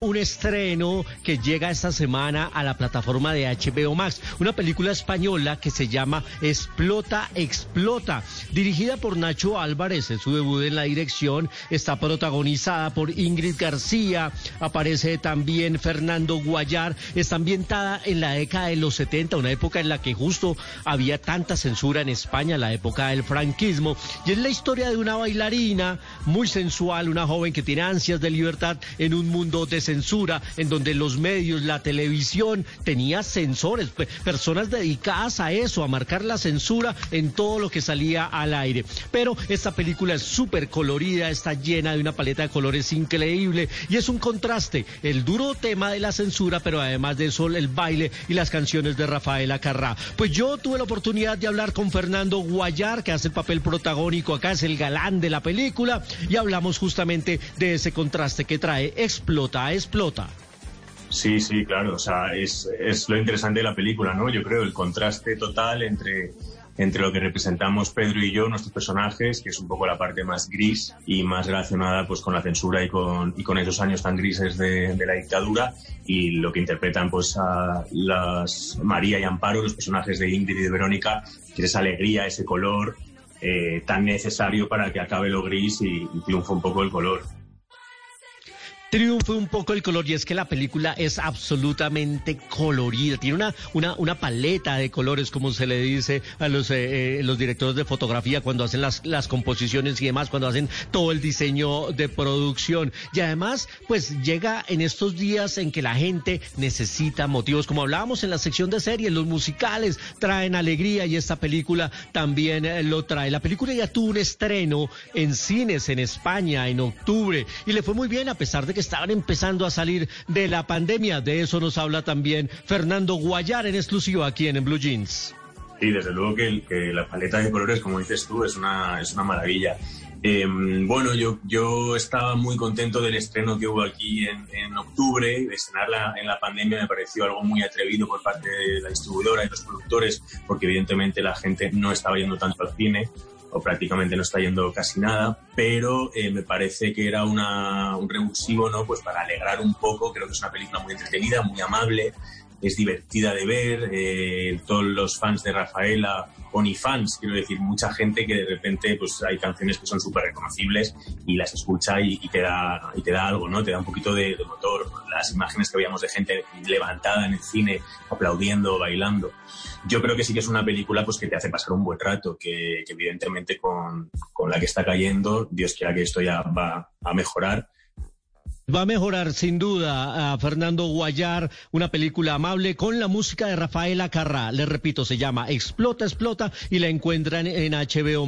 Un estreno que llega esta semana a la plataforma de HBO Max, una película española que se llama Explota, Explota, dirigida por Nacho Álvarez, en su debut en la dirección, está protagonizada por Ingrid García, aparece también Fernando Guayar, está ambientada en la década de los 70, una época en la que justo había tanta censura en España, la época del franquismo, y es la historia de una bailarina muy sensual, una joven que tiene ansias de libertad en un mundo de censura, en donde los medios, la televisión, tenía censores, personas dedicadas a eso, a marcar la censura en todo lo que salía al aire. Pero esta película es súper colorida, está llena de una paleta de colores increíble y es un contraste, el duro tema de la censura, pero además de eso el baile y las canciones de Rafael Acarrá. Pues yo tuve la oportunidad de hablar con Fernando Guayar, que hace el papel protagónico acá, es el galán de la película, y hablamos justamente de ese contraste que trae Explota explota. Sí, sí, claro. O sea, es, es, lo interesante de la película, ¿no? Yo creo el contraste total entre, entre lo que representamos Pedro y yo, nuestros personajes, que es un poco la parte más gris y más relacionada pues con la censura y con, y con esos años tan grises de, la dictadura, y lo que interpretan pues a las María y Amparo, los personajes de Ingrid y de Verónica, que es esa alegría, ese color eh, tan necesario para que acabe lo gris y, y triunfe un poco el color triunfe un poco el color y es que la película es absolutamente colorida, tiene una, una, una paleta de colores, como se le dice a los, eh, eh, los directores de fotografía cuando hacen las, las composiciones y demás, cuando hacen todo el diseño de producción. Y además, pues llega en estos días en que la gente necesita motivos, como hablábamos en la sección de series, los musicales traen alegría y esta película también eh, lo trae. La película ya tuvo un estreno en cines en España en octubre y le fue muy bien a pesar de que estaban empezando a salir de la pandemia. De eso nos habla también Fernando Guayar en exclusivo aquí en, Blue Jeans. Sí, desde luego que, la paleta de colores, como dices tú, es una, es una maravilla. Em, bueno, yo, yo estaba muy contento del estreno que hubo aquí en, en octubre. Estrenarla en la pandemia me pareció algo muy atrevido por parte de la distribuidora y los productores, porque evidentemente la gente no estaba yendo tanto al cine o prácticamente no está yendo casi nada, pero eh, me parece que era una, un revulsivo, ¿no? Pues para alegrar un poco, creo que es una película muy entretenida, muy amable, es divertida de ver, eh, todos los fans de Rafaela, o ni fans, quiero decir, mucha gente que de repente pues hay canciones que son súper reconocibles y las escucha y, te da, y te da algo, ¿no? Te da un poquito de, motor. Las imágenes que veíamos de gente levantada en el cine, aplaudiendo, bailando. Yo creo que sí que es una película pues que te hace pasar un buen rato, que, que evidentemente con, con la que está cayendo, Dios quiera que esto ya va a mejorar, Va a mejorar sin duda a Fernando Guayar, una película amable con la música de Rafaela Carrá. Le repito, se llama Explota, Explota y la encuentran en HBO.